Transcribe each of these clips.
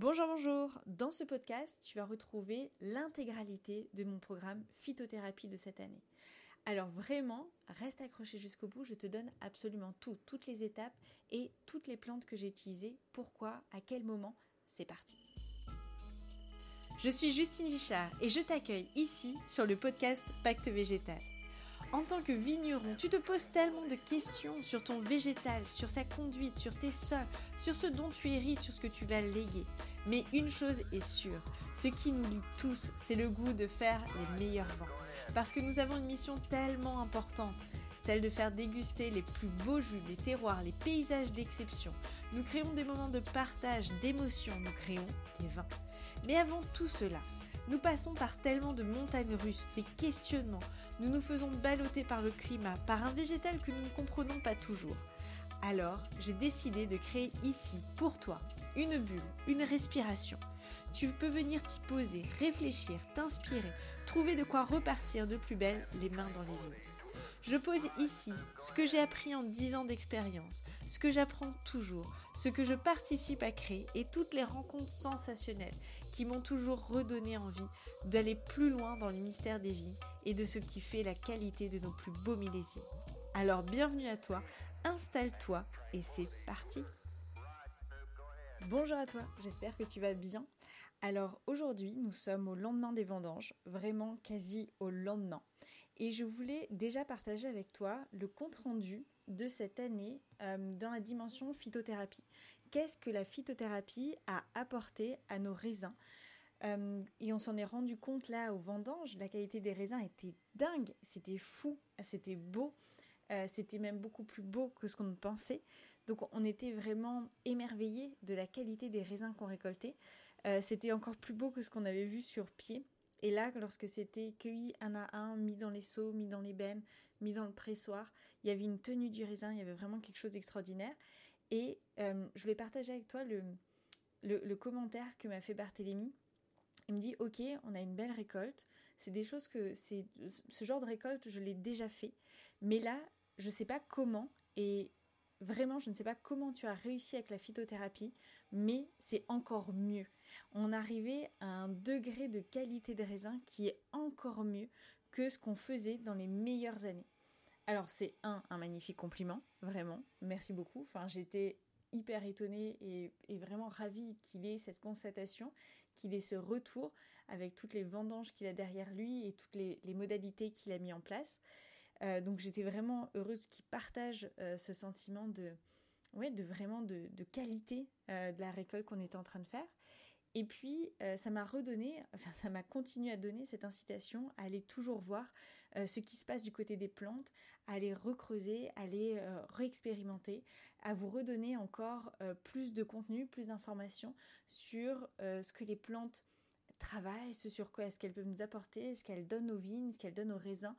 Bonjour, bonjour. Dans ce podcast, tu vas retrouver l'intégralité de mon programme phytothérapie de cette année. Alors vraiment, reste accroché jusqu'au bout, je te donne absolument tout, toutes les étapes et toutes les plantes que j'ai utilisées, pourquoi, à quel moment, c'est parti. Je suis Justine Vichard et je t'accueille ici sur le podcast Pacte Végétal. En tant que vigneron, tu te poses tellement de questions sur ton végétal, sur sa conduite, sur tes sols, sur ce dont tu hérites, sur ce que tu vas léguer. Mais une chose est sûre, ce qui nous lie tous, c'est le goût de faire les meilleurs vins. Parce que nous avons une mission tellement importante, celle de faire déguster les plus beaux jus, les terroirs, les paysages d'exception. Nous créons des moments de partage, d'émotion, nous créons des vins. Mais avant tout cela, nous passons par tellement de montagnes russes, des questionnements, nous nous faisons balloter par le climat, par un végétal que nous ne comprenons pas toujours. Alors, j'ai décidé de créer ici, pour toi, une bulle, une respiration. Tu peux venir t'y poser, réfléchir, t'inspirer, trouver de quoi repartir de plus belle les mains dans les lignes. Je pose ici ce que j'ai appris en 10 ans d'expérience, ce que j'apprends toujours, ce que je participe à créer et toutes les rencontres sensationnelles qui m'ont toujours redonné envie d'aller plus loin dans les mystères des vies et de ce qui fait la qualité de nos plus beaux millésimes. Alors bienvenue à toi, installe-toi et c'est parti Bonjour à toi, j'espère que tu vas bien. Alors aujourd'hui, nous sommes au lendemain des vendanges, vraiment quasi au lendemain. Et je voulais déjà partager avec toi le compte-rendu de cette année euh, dans la dimension phytothérapie. Qu'est-ce que la phytothérapie a apporté à nos raisins euh, et on s'en est rendu compte là aux vendanges, la qualité des raisins était dingue, c'était fou, c'était beau. Euh, c'était même beaucoup plus beau que ce qu'on pensait. Donc on était vraiment émerveillés de la qualité des raisins qu'on récoltait. C'était encore plus beau que ce qu'on avait vu sur pied. Et là, lorsque c'était cueilli un à un, mis dans les seaux, mis dans les mis dans le pressoir, il y avait une tenue du raisin, il y avait vraiment quelque chose d'extraordinaire. Et euh, je vais partager avec toi le, le, commentaire que m'a fait Barthélémy. Il me dit Ok, on a une belle récolte. C'est des choses que. c'est Ce genre de récolte, je l'ai déjà fait. Mais là, je ne sais pas comment et vraiment je ne sais pas comment tu as réussi avec la phytothérapie, mais c'est encore mieux. On arrivait à un degré de qualité de raisin qui est encore mieux que ce qu'on faisait dans les meilleures années. Alors c'est un, magnifique compliment, vraiment, merci beaucoup. Enfin j'étais hyper étonnée et, vraiment ravie qu'il ait cette constatation, qu'il ait ce retour avec toutes les vendanges qu'il a derrière lui et toutes les, les modalités qu'il a mis en place. Euh, donc j'étais vraiment heureuse qu'il partage euh, ce sentiment de, ouais, de vraiment de, qualité euh, de la récolte qu'on était en train de faire. Et puis, ça m'a redonné, enfin, ça m'a continué à donner cette incitation à aller toujours voir ce qui se passe du côté des plantes, à aller recreuser, à aller réexpérimenter, à vous redonner encore plus de contenu, plus d'informations sur ce que les plantes travaillent, ce sur quoi est-ce qu'elles peuvent nous apporter, ce qu'elles donnent aux vignes, ce qu'elles donnent aux raisins,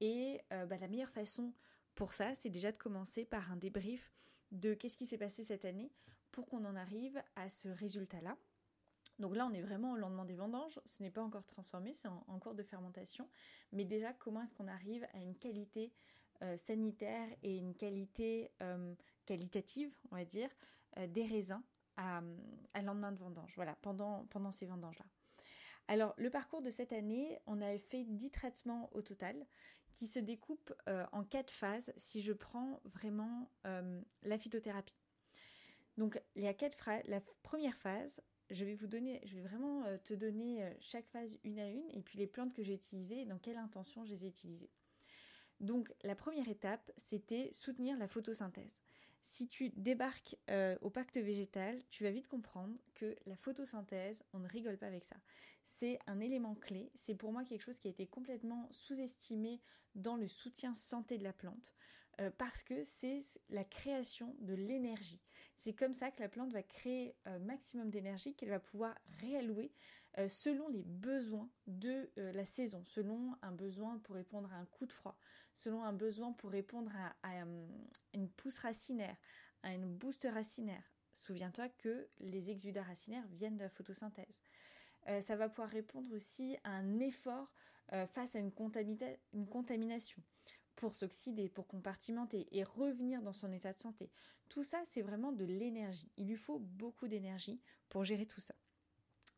et euh, bah, la meilleure façon pour ça, c'est déjà de commencer par un débrief de qu'est-ce qui s'est passé cette année pour qu'on en arrive à ce résultat-là. Donc là, on est vraiment au lendemain des vendanges. Ce n'est pas encore transformé, c'est en, cours de fermentation. Mais déjà, comment est-ce qu'on arrive à une qualité euh, sanitaire et une qualité euh, qualitative, on va dire, des raisins à, lendemain de vendange? Voilà, pendant ces vendanges-là. Alors, le parcours de cette année, on a fait 10 traitements au total qui se découpent euh, en 4 phases si je prends vraiment euh, la phytothérapie. Donc, il y a quatre phrases. La première phase, je vais vous donner, je vais vraiment euh, te donner chaque phase une à une et puis les plantes que j'ai utilisées et dans quelle intention je les ai utilisées. Donc la première étape, c'était soutenir la photosynthèse. Si tu débarques au pacte végétal, tu vas vite comprendre que la photosynthèse, on ne rigole pas avec ça. C'est un élément clé, c'est pour moi quelque chose qui a été complètement sous-estimé dans le soutien santé de la plante. Euh, parce que c'est la création de l'énergie. C'est comme ça que la plante va créer un maximum d'énergie qu'elle va pouvoir réallouer euh, selon les besoins de euh, la saison, selon un besoin pour répondre à un coup de froid, selon un besoin pour répondre à, une pousse racinaire, à une boost racinaire. Souviens-toi que les exudats racinaires viennent de la photosynthèse. Ça va pouvoir répondre aussi à un effort face à une, une contamination pour s'oxyder, pour compartimenter et revenir dans son état de santé. Tout ça, c'est vraiment de l'énergie. Il lui faut beaucoup d'énergie pour gérer tout ça.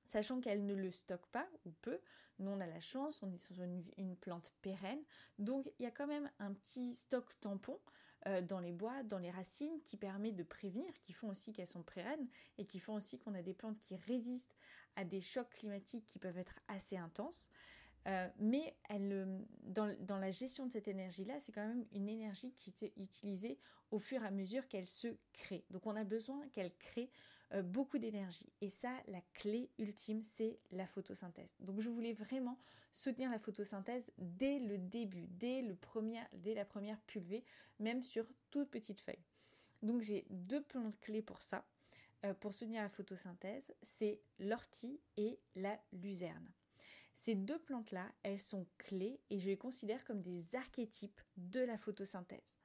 sachant qu'elle ne le stocke pas ou peu. Nous, on a la chance, on est sur une, plante pérenne, donc il y a quand même un petit stock tampon euh, dans les bois, dans les racines, qui permet de prévenir, qui font aussi qu'elles sont pérennes et qui font aussi qu'on a des plantes qui résistent à des chocs climatiques qui peuvent être assez intenses. Euh, mais dans, la gestion de cette énergie-là, c'est quand même une énergie qui est utilisée au fur et à mesure qu'elle se crée. Donc on a besoin qu'elle crée euh, beaucoup d'énergie. Et ça, la clé ultime, c'est la photosynthèse. Donc je voulais vraiment soutenir la photosynthèse dès le début, dès, le premier, dès la première pulvée, même sur toute petite feuille. Donc j'ai deux plantes clés pour ça, pour soutenir la photosynthèse, c'est l'ortie et la luzerne. Ces deux plantes-là, elles sont clés et je les considère comme des archétypes de la photosynthèse.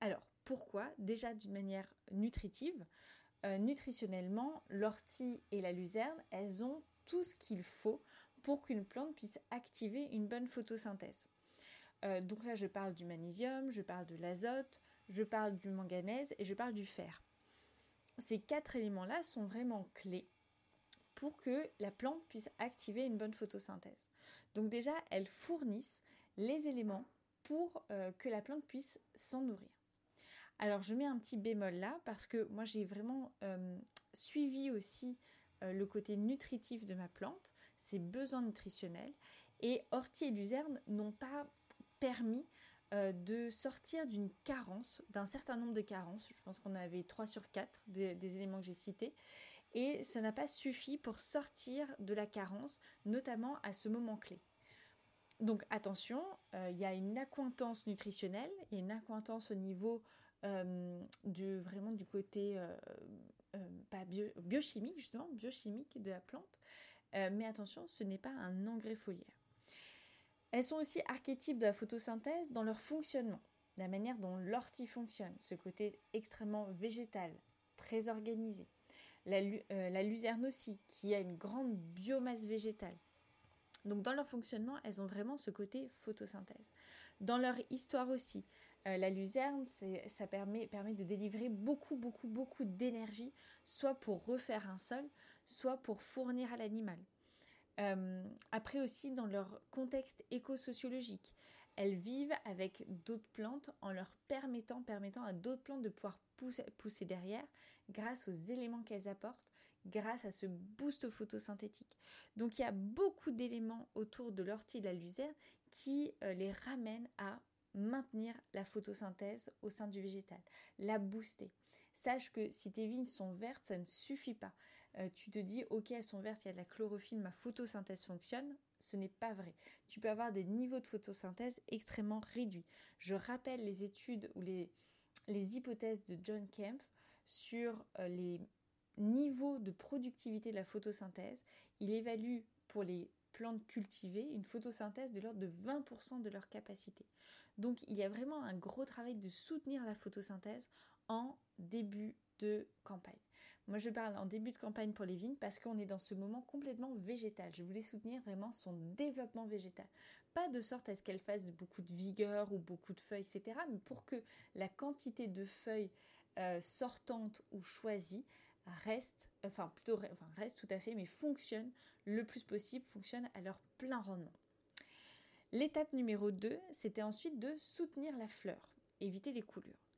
Alors, pourquoi? Déjà d'une manière nutritive. Euh, nutritionnellement, l'ortie et la luzerne, elles ont tout ce qu'il faut pour qu'une plante puisse activer une bonne photosynthèse. Euh, donc là, je parle du magnésium, je parle de l'azote, je parle du manganèse et je parle du fer. Ces quatre éléments-là sont vraiment clés pour que la plante puisse activer une bonne photosynthèse. Donc déjà, elles fournissent les éléments pour euh, que la plante puisse s'en nourrir. Alors je mets un petit bémol là parce que moi j'ai vraiment euh, suivi aussi euh, le côté nutritif de ma plante, ses besoins nutritionnels, et ortie et luzerne n'ont pas permis euh, de sortir d'une carence, d'un certain nombre de carences, je pense qu'on avait 3 sur 4 des éléments que j'ai cités, et ça n'a pas suffi pour sortir de la carence, notamment à ce moment clé. Donc attention, il y a une accointance nutritionnelle, il y a une accointance au niveau euh, du, vraiment du côté euh, euh, biochimique, justement, biochimique de la plante. mais attention, ce n'est pas un engrais foliaire. Elles sont aussi archétypes de la photosynthèse dans leur fonctionnement, la manière dont l'ortie fonctionne, ce côté extrêmement végétal, très organisé. La, la, luzerne aussi, qui a une grande biomasse végétale. Donc dans leur fonctionnement, elles ont vraiment ce côté photosynthèse. Dans leur histoire aussi, euh, la luzerne, ça permet de délivrer beaucoup, beaucoup, beaucoup d'énergie, soit pour refaire un sol, soit pour fournir à l'animal. Euh, après aussi, dans leur contexte éco-sociologique, elles vivent avec d'autres plantes en leur permettant, permettant à d'autres plantes de pouvoir pousser, derrière grâce aux éléments qu'elles apportent, grâce à ce boost photosynthétique. Donc il y a beaucoup d'éléments autour de l'ortie de la luzerne qui euh, les ramènent à maintenir la photosynthèse au sein du végétal, la booster. Sache que si tes vignes sont vertes, ça ne suffit pas. Euh, tu te dis, ok, elles sont vertes, il y a de la chlorophylle, ma photosynthèse fonctionne. Ce n'est pas vrai. Tu peux avoir des niveaux de photosynthèse extrêmement réduits. Je rappelle les études ou les, les hypothèses de John Kemp sur euh, les niveaux de productivité de la photosynthèse. Il évalue pour les plantes cultivées une photosynthèse de l'ordre de 20% de leur capacité. Donc il y a vraiment un gros travail de soutenir la photosynthèse en début de campagne. Moi je parle en début de campagne pour les vignes parce qu'on est dans ce moment complètement végétal. Je voulais soutenir vraiment son développement végétal. Pas de sorte à ce qu'elle fasse beaucoup de vigueur ou beaucoup de feuilles, etc. Mais pour que la quantité de feuilles euh, sortantes ou choisies reste, enfin plutôt reste tout à fait, mais fonctionne le plus possible, fonctionne à leur plein rendement. L'étape numéro 2, c'était ensuite de soutenir la fleur, éviter les coulures.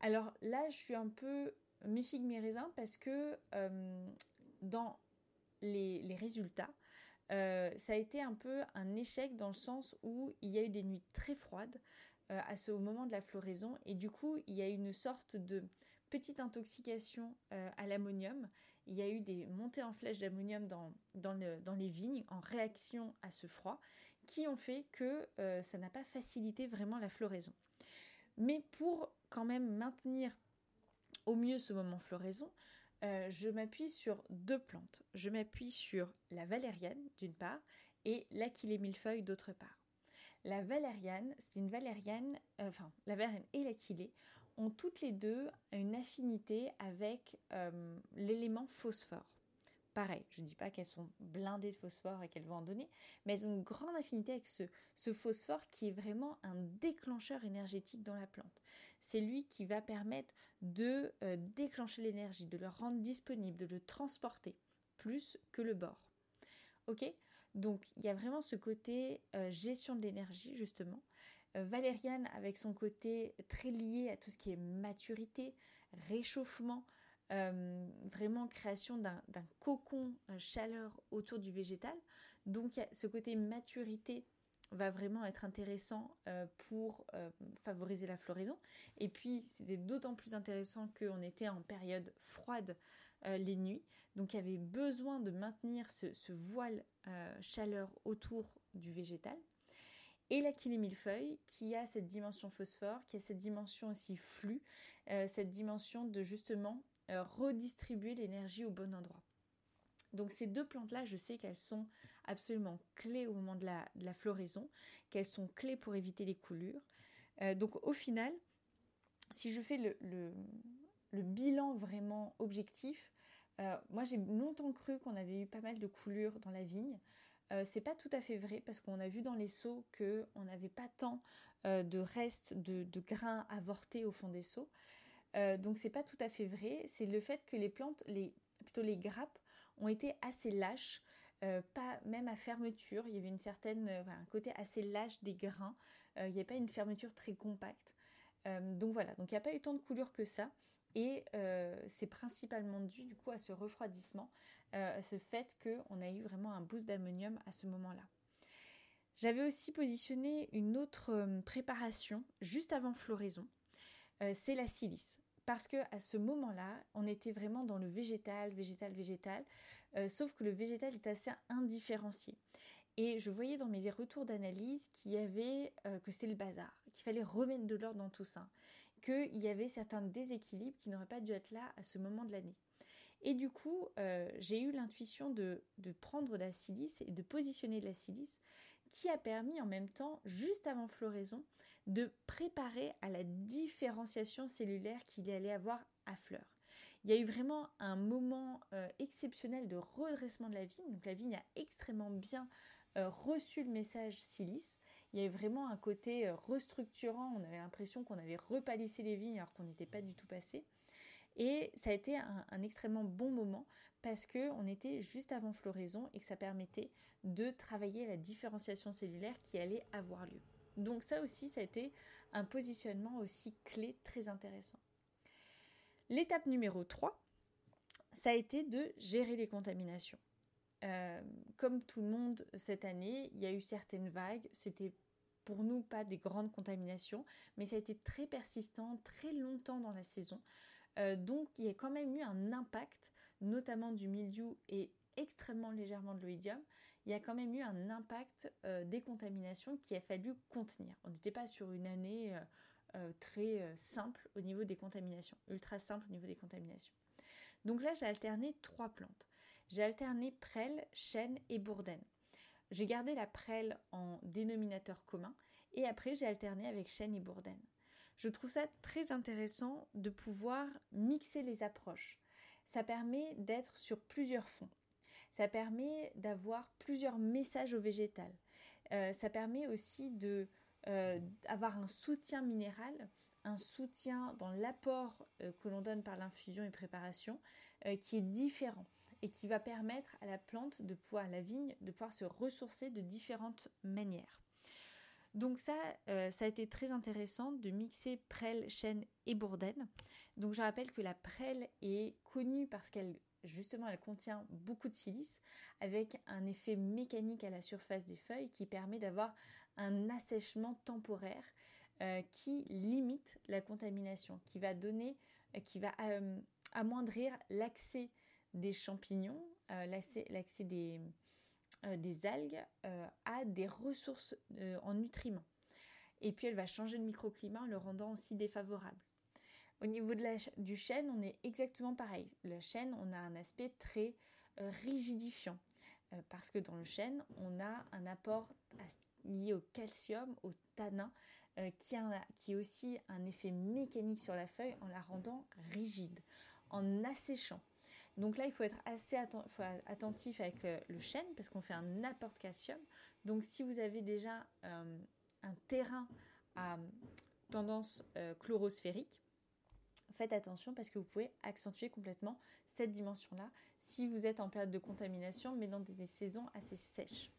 Alors là, je suis un peu mes figues, mes raisins parce que euh, dans les, résultats, euh, ça a été un peu un échec dans le sens où il y a eu des nuits très froides euh, à ce moment de la floraison et du coup il y a eu une sorte de petite intoxication à l'ammonium. Il y a eu des montées en flèche d'ammonium dans, les vignes en réaction à ce froid qui ont fait que ça n'a pas facilité vraiment la floraison. Mais pour quand même maintenir au mieux ce moment floraison, euh, je m'appuie sur deux plantes. Je m'appuie sur la valériane d'une part et l'aquilée millefeuille d'autre part. La valériane, c'est une valériane, euh, enfin la valériane et l'aquilée ont toutes les deux une affinité avec l'élément phosphore. Pareil, je ne dis pas qu'elles sont blindées de phosphore et qu'elles vont en donner, mais elles ont une grande affinité avec ce, phosphore qui est vraiment un déclencheur énergétique dans la plante. C'est lui qui va permettre de euh, déclencher l'énergie, de le rendre disponible, de le transporter, plus que le bord. Ok? Donc il y a vraiment ce côté gestion de l'énergie justement. Valériane avec son côté très lié à tout ce qui est maturité, réchauffement, vraiment création d'un cocon chaleur autour du végétal. Donc ce côté maturité va vraiment être intéressant euh, pour euh, favoriser la floraison. Et puis, c'était d'autant plus intéressant qu'on était en période froide euh, les nuits. Donc, il y avait besoin de maintenir ce, voile chaleur autour du végétal. Et la millefeuille qui a cette dimension phosphore, qui a cette dimension aussi flux, cette dimension de justement redistribuer l'énergie au bon endroit. Donc ces deux plantes-là, je sais qu'elles sont absolument clés au moment de la, floraison, qu'elles sont clés pour éviter les coulures. Euh, donc au final, si je fais le, bilan vraiment objectif, euh, moi j'ai longtemps cru qu'on avait eu pas mal de coulures dans la vigne. Euh, c'est pas tout à fait vrai parce qu'on a vu dans les seaux qu'on n'avait pas tant de restes de, grains avortés au fond des seaux. Donc c'est pas tout à fait vrai. C'est le fait que les plantes, les, plutôt les grappes, ont été assez lâches, euh, pas même à fermeture. Il y avait une certaine, euh, un côté assez lâche des grains. Euh, il n'y avait pas une fermeture très compacte. donc voilà, il n'y a pas eu tant de coulures que ça. Et c'est principalement dû du coup à ce refroidissement, à ce fait qu'on a eu vraiment un boost d'ammonium à ce moment-là. J'avais aussi positionné une autre préparation juste avant floraison, c'est la silice parce que à ce moment-là, on était vraiment dans le végétal, végétal, végétal, euh, sauf que le végétal est assez indifférencié. Et je voyais dans mes retours d'analyse qu'il y avait euh, que c'était le bazar, qu'il fallait remettre de l'ordre dans tout ça, qu'il y avait certains déséquilibres qui n'auraient pas dû être là à ce moment de l'année. Et du coup, euh, j'ai eu l'intuition de, de, prendre la silice et de positionner de la silice qui a permis en même temps, juste avant floraison, de préparer à la différenciation cellulaire qu'il allait avoir à fleur. Il y a eu vraiment un moment euh, exceptionnel de redressement de la vigne. Donc la vigne a extrêmement bien euh, reçu le message silice. Il y a eu vraiment un côté euh, restructurant. On avait l'impression qu'on avait repalissé les vignes alors qu'on n'était pas du tout passé. Et ça a été un, extrêmement bon moment parce qu'on était juste avant floraison et que ça permettait de travailler la différenciation cellulaire qui allait avoir lieu. Donc ça aussi, ça a été un positionnement aussi clé très intéressant. L'étape numéro 3, ça a été de gérer les contaminations. Euh, comme tout le monde cette année, il y a eu certaines vagues. C'était pour nous pas des grandes contaminations, mais ça a été très persistant, très longtemps dans la saison. Euh, donc il y a quand même eu un impact, notamment du mildiou et extrêmement légèrement de l'oïdium. Il y a quand même eu un impact euh, des contaminations qui a fallu contenir. On n'était pas sur une année euh, très simple au niveau des contaminations, ultra simple au niveau des contaminations. Donc là, j'ai alterné trois plantes. J'ai alterné prêle, chêne et bourdaine. J'ai gardé la prêle en dénominateur commun et après j'ai alterné avec chêne et bourdaine. Je trouve ça très intéressant de pouvoir mixer les approches. Ça permet d'être sur plusieurs fonds. Ça permet d'avoir plusieurs messages au végétal. Euh, ça permet aussi de euh, avoir un soutien minéral, un soutien dans l'apport euh, que l'on donne par l'infusion et préparation qui est différent et qui va permettre à la plante de pouvoir, la vigne, de pouvoir se ressourcer de différentes manières. Donc ça, euh, ça a été très intéressant de mixer prêle, chêne et bourdaine. Donc je rappelle que la prêle est connue parce qu'elle justement elle contient beaucoup de silice avec un effet mécanique à la surface des feuilles qui permet d'avoir un assèchement temporaire euh, qui limite la contamination, qui va donner, euh, qui va amoindrir l'accès des champignons, l'accès des, euh, des algues euh, à des ressources euh, en nutriments. Et puis elle va changer le microclimat en le rendant aussi défavorable. Au niveau de la, du chêne, on est exactement pareil. Le chêne, on a un aspect très rigidifiant parce que dans le chêne, on a un apport lié au calcium, au tanin, qui, a, qui a aussi un effet mécanique sur la feuille en la rendant rigide, en asséchant. Donc là, il faut être assez attentif avec euh, le chêne parce qu'on fait un apport de calcium. Donc si vous avez déjà euh, un terrain à tendance euh, chlorosphérique, faites attention parce que vous pouvez accentuer complètement cette dimension-là si vous êtes en période de contamination, mais dans des saisons assez sèches.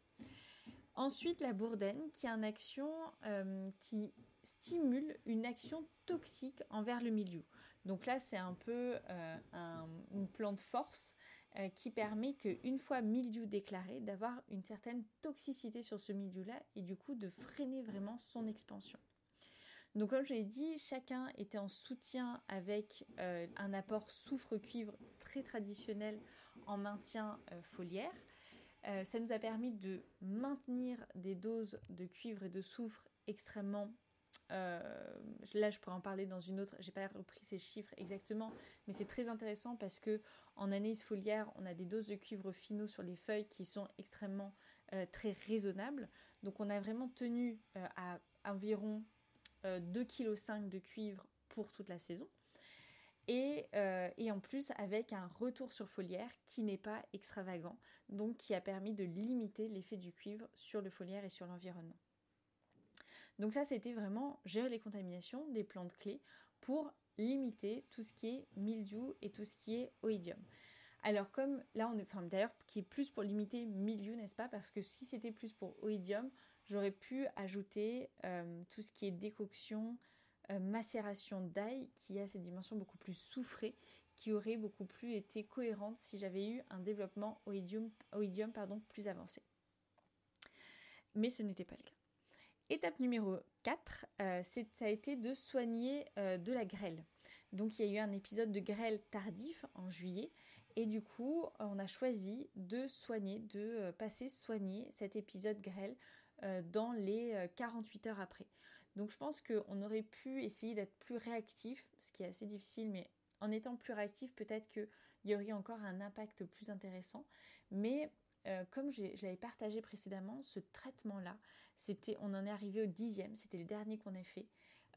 Ensuite, la bourdaine, qui a une action euh, qui stimule une action toxique envers le milieu. Donc là, c'est un peu euh, un, une plante force euh, qui permet qu'une fois milieu déclaré, d'avoir une certaine toxicité sur ce milieu-là et du coup de freiner vraiment son expansion. Donc comme je l'ai dit, chacun était en soutien avec un apport soufre-cuivre très traditionnel en maintien foliaire. Euh, ça nous a permis de maintenir des doses de cuivre et de soufre extrêmement euh, là, je pourrais en parler dans une autre. J'ai pas repris ces chiffres exactement, mais c'est très intéressant parce que en analyse foliaire, on a des doses de cuivre finaux sur les feuilles qui sont extrêmement euh, très raisonnables. Donc, on a vraiment tenu à environ 2,5 kg de cuivre pour toute la saison. Euh, et, en plus avec un retour sur foliaire qui n'est pas extravagant, donc qui a permis de limiter l'effet du cuivre sur le foliaire et sur l'environnement. Donc ça, c'était vraiment gérer les contaminations des plantes clés pour limiter tout ce qui est mildiou et tout ce qui est oïdium. Alors comme là, on est, d'ailleurs, qui est plus pour limiter mildiou, n'est-ce pas? Parce que si c'était plus pour oïdium, j'aurais pu ajouter euh, tout ce qui est décoction, euh, macération d'ail qui a cette dimension beaucoup plus soufrée, qui aurait beaucoup plus été cohérente si j'avais eu un développement oïdium, oïdium pardon, plus avancé. Mais ce n'était pas le cas. Étape numéro 4, euh, ça a été de soigner de la grêle. Donc il y a eu un épisode de grêle tardif en juillet et du coup on a choisi de soigner, de passer soigner cet épisode grêle dans les 48 heures après. Donc je pense qu'on aurait pu essayer d'être plus réactif, ce qui est assez difficile, mais en étant plus réactif, peut-être qu'il y aurait encore un impact plus intéressant. Mais euh, comme je l'avais partagé précédemment, ce traitement-là, c'était, on en est arrivé au dixième, c'était le dernier qu'on a fait.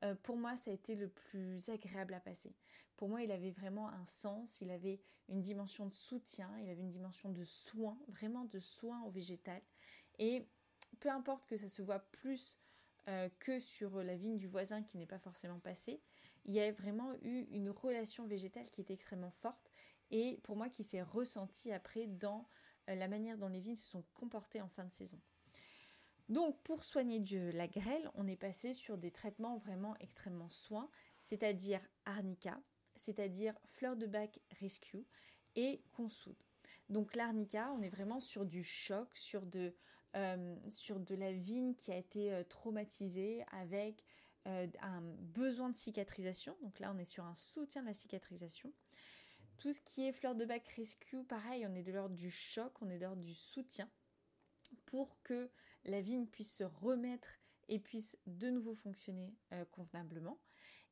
Euh, pour moi, ça a été le plus agréable à passer. Pour moi, il avait vraiment un sens, il avait une dimension de soutien, il avait une dimension de soin, vraiment de soin au végétal. Et peu importe que ça se voit plus euh, que sur la vigne du voisin qui n'est pas forcément passée. Il y a vraiment eu une relation végétale qui était extrêmement forte et pour moi qui s'est ressentie après dans euh, la manière dont les vignes se sont comportées en fin de saison. Donc pour soigner de la grêle, on est passé sur des traitements vraiment extrêmement soins, c'est-à-dire arnica, c'est-à-dire fleur de bac rescue et consoude. Donc l'arnica, on est vraiment sur du choc, sur de euh, sur de la vigne qui a été euh, traumatisée avec euh, un besoin de cicatrisation. Donc là, on est sur un soutien de la cicatrisation. Tout ce qui est fleur de bac rescue, pareil, on est de l'ordre du choc, on est de l'ordre du soutien pour que la vigne puisse se remettre et puisse de nouveau fonctionner convenablement.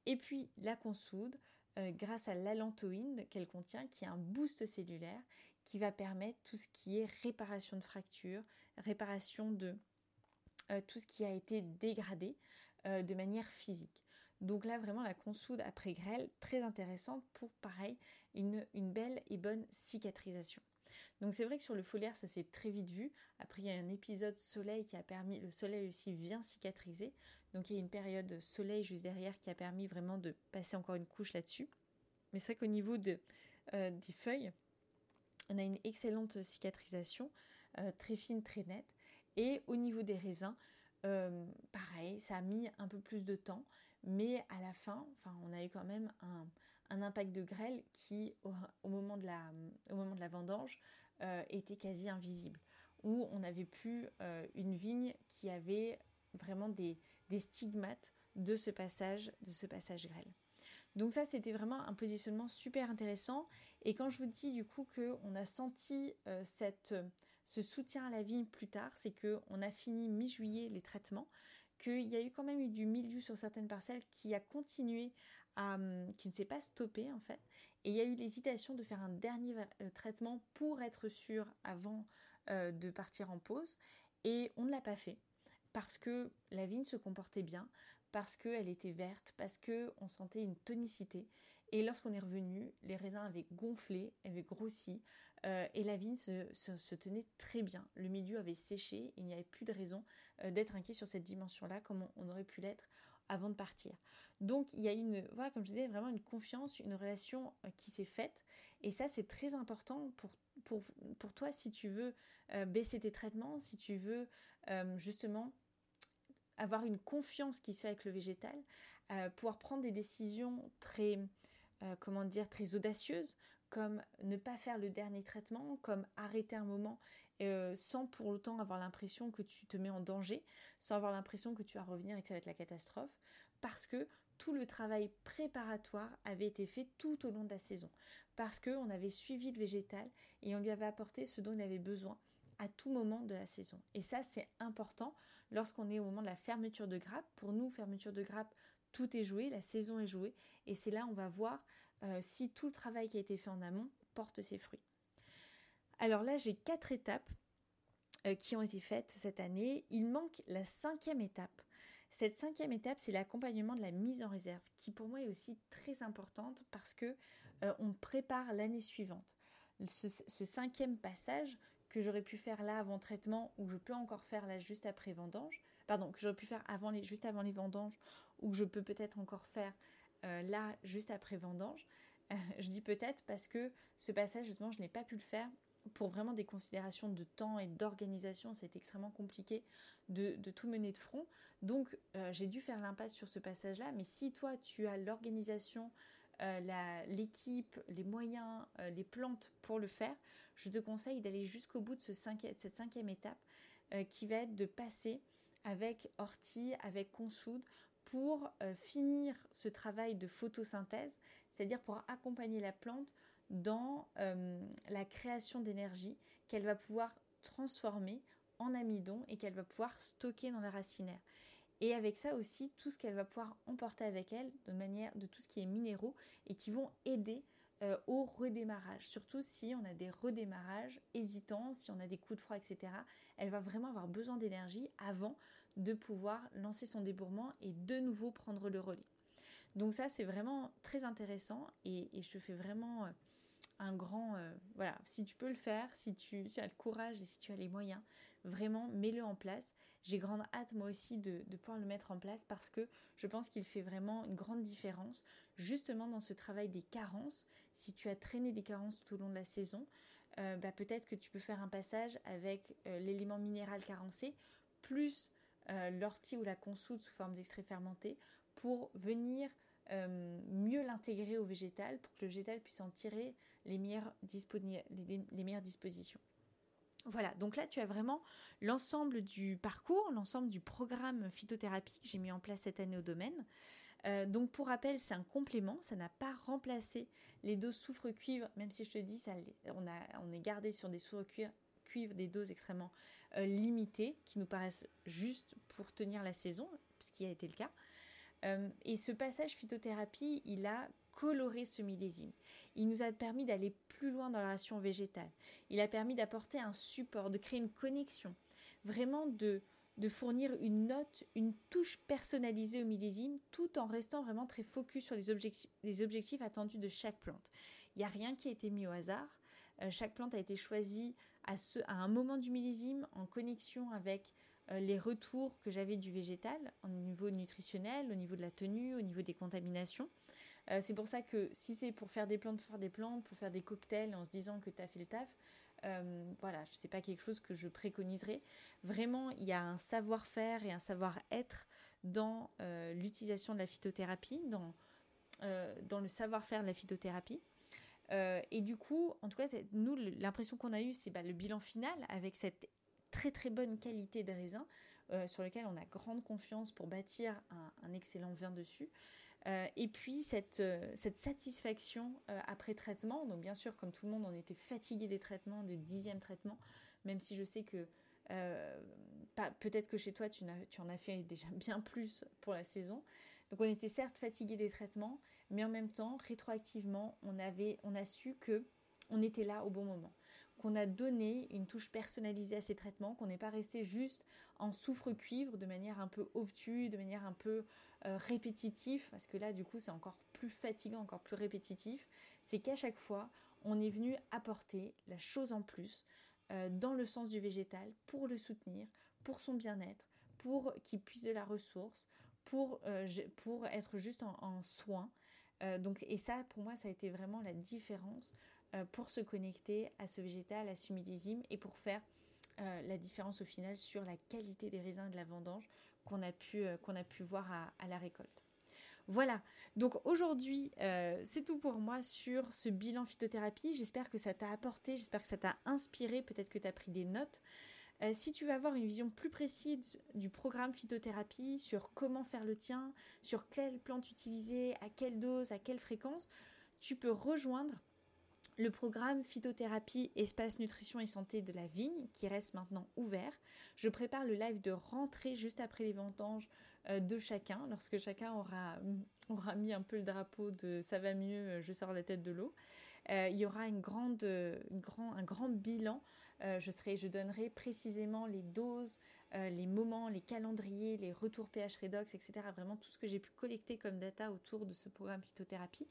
Et puis la consoude, grâce à l'allantoïne qu'elle contient, qui est un boost cellulaire qui va permettre tout ce qui est réparation de fractures, réparation de euh, tout ce qui a été dégradé euh, de manière physique. Donc là, vraiment, la consoude après grêle, très intéressante pour, pareil, une, une belle et bonne cicatrisation. Donc c'est vrai que sur le foliaire, ça s'est très vite vu. Après, il y a un épisode soleil qui a permis, le soleil aussi vient cicatriser. Donc il y a une période soleil juste derrière qui a permis vraiment de passer encore une couche là-dessus. Mais c'est vrai qu'au niveau euh, des feuilles, on a une excellente cicatrisation, euh, très fine, très nette. Et au niveau des raisins, euh, pareil, ça a mis un peu plus de temps, mais à la fin, enfin, on a eu quand même un, impact de grêle qui, au, moment, de la, vendange, euh, était quasi invisible. Où on avait plus une vigne qui avait vraiment des, stigmates de ce passage, de ce passage grêle. Donc ça, c'était vraiment un positionnement super intéressant. Et quand je vous dis du coup qu'on a senti cette, ce soutien à la vigne plus tard, c'est qu'on a fini mi-juillet les traitements, qu'il y a eu quand même eu du milieu sur certaines parcelles qui a continué à, hum, qui ne s'est pas stoppé en fait. Et il y a eu l'hésitation de faire un dernier euh, traitement pour être sûr avant euh, de partir en pause. Et on ne l'a pas fait parce que la vigne se comportait bien, parce qu'elle était verte, parce qu'on sentait une tonicité. Et lorsqu'on est revenu, les raisins avaient gonflé, avaient grossi, euh, et la vigne se, tenait très bien. Le milieu avait séché, il n'y avait plus de raison euh, d'être inquiet sur cette dimension-là, comme on, aurait pu l'être avant de partir. Donc il y a une, voilà, comme je disais, vraiment une confiance, une relation euh, qui s'est faite. Et ça, c'est très important pour pour, pour toi, si tu veux baisser tes traitements, si tu veux justement avoir une confiance qui se fait avec le végétal, pouvoir prendre des décisions très, comment dire, très audacieuses, comme ne pas faire le dernier traitement, comme arrêter un moment euh, sans pour autant avoir l'impression que tu te mets en danger, sans avoir l'impression que tu vas revenir et que ça va être la catastrophe, parce que tout le travail préparatoire avait été fait tout au long de la saison, parce qu'on avait suivi le végétal et on lui avait apporté ce dont il avait besoin à tout moment de la saison. Et ça, c'est important lorsqu'on est au moment de la fermeture de grappe. Pour nous, fermeture de grappe, tout est joué, la saison est jouée, et c'est là on va voir euh, si tout le travail qui a été fait en amont porte ses fruits. Alors là, j'ai quatre étapes euh, qui ont été faites cette année. Il manque la cinquième étape. Cette cinquième étape, c'est l'accompagnement de la mise en réserve, qui pour moi est aussi très importante parce que euh, on prépare l'année suivante. Ce, cinquième passage que j'aurais pu faire là avant traitement ou je peux encore faire là juste après vendange, pardon, que j'aurais pu faire avant les, juste avant les vendanges ou que je peux peut-être encore faire euh, là juste après vendange. je dis peut-être parce que ce passage justement je n'ai pas pu le faire pour vraiment des considérations de temps et d'organisation, c'est extrêmement compliqué de, tout mener de front. Donc euh, j'ai dû faire l'impasse sur ce passage-là, mais si toi tu as l'organisation, euh, l'équipe, les moyens, euh, les plantes pour le faire, je te conseille d'aller jusqu'au bout de ce cette cinquième étape qui va être de passer avec ortie, avec consoude pour finir ce travail de photosynthèse, c'est-à-dire pour accompagner la plante dans euh, la création d'énergie qu'elle va pouvoir transformer en amidon et qu'elle va pouvoir stocker dans la racinaire. Et avec ça aussi, tout ce qu'elle va pouvoir emporter avec elle de manière de tout ce qui est minéraux et qui vont aider euh, au redémarrage. Surtout si on a des redémarrages hésitants, si on a des coups de froid, etc. Elle va vraiment avoir besoin d'énergie avant de pouvoir lancer son débourrement et de nouveau prendre le relais. Donc ça, c'est vraiment très intéressant et, et je fais vraiment... Euh, un grand... Euh, voilà, si tu peux le faire, si tu, as le courage et si tu as les moyens, vraiment mets-le en place. J'ai grande hâte moi aussi de, pouvoir le mettre en place parce que je pense qu'il fait vraiment une grande différence justement dans ce travail des carences. Si tu as traîné des carences tout au long de la saison, euh, bah, peut-être que tu peux faire un passage avec euh, l'élément minéral carencé plus l'ortie ou la consoude sous forme d'extrait fermenté pour venir euh, mieux l'intégrer au végétal pour que le végétal puisse en tirer les meilleures, les, meilleures dispositions. Voilà, donc là tu as vraiment l'ensemble du parcours, l'ensemble du programme phytothérapie que j'ai mis en place cette année au domaine. Euh, donc pour rappel, c'est un complément, ça n'a pas remplacé les doses soufre-cuivre, même si je te dis, on, a, est gardé sur des soufre-cuivre cuivre des doses extrêmement euh, limitées qui nous paraissent justes pour tenir la saison, ce qui a été le cas. Euh, et ce passage phytothérapie, il a coloré ce millésime. Il nous a permis d'aller plus loin dans la ration végétale. Il a permis d'apporter un support, de créer une connexion, vraiment de, de fournir une note, une touche personnalisée au millésime, tout en restant vraiment très focus sur les objectifs, attendus de chaque plante. Il n'y a rien qui a été mis au hasard. Euh, chaque plante a été choisie à, un moment du millésime en connexion avec euh, les retours que j'avais du végétal au niveau nutritionnel, au niveau de la tenue, au niveau des contaminations. Euh, c'est pour ça que si c'est pour faire des plantes, faire des plantes, pour faire des cocktails en se disant que tu as fait le taf, euh, voilà, je sais pas quelque chose que je préconiserais. Vraiment, il y a un savoir-faire et un savoir-être dans l'utilisation de la phytothérapie, dans, dans le savoir-faire de la phytothérapie. et du coup, en tout cas, nous, l'impression qu'on a eue, c'est bah, le bilan final avec cette très très bonne qualité de raisin euh, sur lequel on a grande confiance pour bâtir un, excellent vin dessus. Euh, et puis cette, euh, satisfaction après traitement, donc bien sûr comme tout le monde on était fatigué des traitements, des dixièmes traitements, même si je sais que peut-être que chez toi tu, tu en as fait déjà bien plus pour la saison. Donc on était certes fatigué des traitements, mais en même temps rétroactivement on, avait, on a su que on était là au bon moment qu'on a donné une touche personnalisée à ces traitements, qu'on n'est pas resté juste en soufre-cuivre de manière un peu obtuse, de manière un peu euh, répétitive, parce que là, du coup, c'est encore plus fatigant, encore plus répétitif. C'est qu'à chaque fois, on est venu apporter la chose en plus euh, dans le sens du végétal pour le soutenir, pour son bien-être, pour qu'il puisse de la ressource, pour, euh, pour être juste en, soins. donc, et ça, pour moi, ça a été vraiment la différence pour se connecter à ce végétal, à ce millésime et pour faire la différence au final sur la qualité des raisins de la vendange qu'on a, pu, qu'on a pu voir à la récolte. Voilà, donc aujourd'hui, euh, c'est tout pour moi sur ce bilan phytothérapie. J'espère que ça t'a apporté, j'espère que ça t'a inspiré, peut-être que tu as pris des notes. Euh, si tu veux avoir une vision plus précise du programme phytothérapie, sur comment faire le tien, sur quelle plante utiliser, à quelle dose, à quelle fréquence, tu peux rejoindre le programme phytothérapie espace nutrition et santé de la vigne qui reste maintenant ouvert. Je prépare le live de rentrée juste après les vendanges euh, de chacun, lorsque chacun aura, aura mis un peu le drapeau de ça va mieux, euh, je sors la tête de l'eau. Euh, il y aura un grand bilan. je, je donnerai précisément les doses, les moments, les calendriers, les retours pH redox, etc. Vraiment tout ce que j'ai pu collecter comme data autour de ce programme phytothérapie.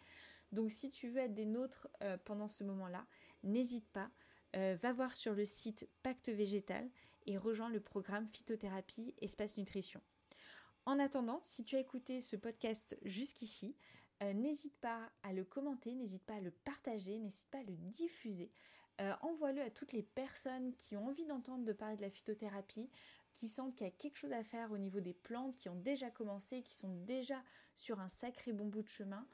Donc si tu veux être des nôtres pendant ce moment-là, n'hésite pas. va voir sur le site Pacte Végétal et rejoins le programme Phytothérapie Espace Nutrition. En attendant, si tu as écouté ce podcast jusqu'ici, euh, n'hésite pas à le commenter, n'hésite pas à le partager, n'hésite pas à le diffuser. Euh, envoie-le à toutes les personnes qui ont envie d'entendre de parler de la phytothérapie, qui sentent qu'il y a quelque chose à faire au niveau des plantes, qui ont déjà commencé, qui sont déjà sur un sacré bon bout de chemin, euh,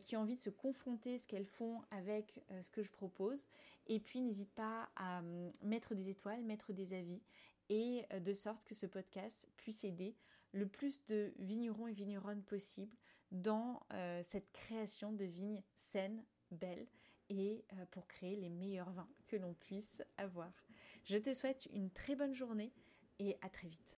qui ont envie de se confronter ce qu'elles font avec ce que je propose. Et puis n'hésite pas à hum, mettre des étoiles, mettre des avis, et de sorte que ce podcast puisse aider le plus de vignerons et vigneronnes possible dans euh, cette création de vignes saines, belles et euh, pour créer les meilleurs vins que l'on puisse avoir. Je te souhaite une très bonne journée et à très vite.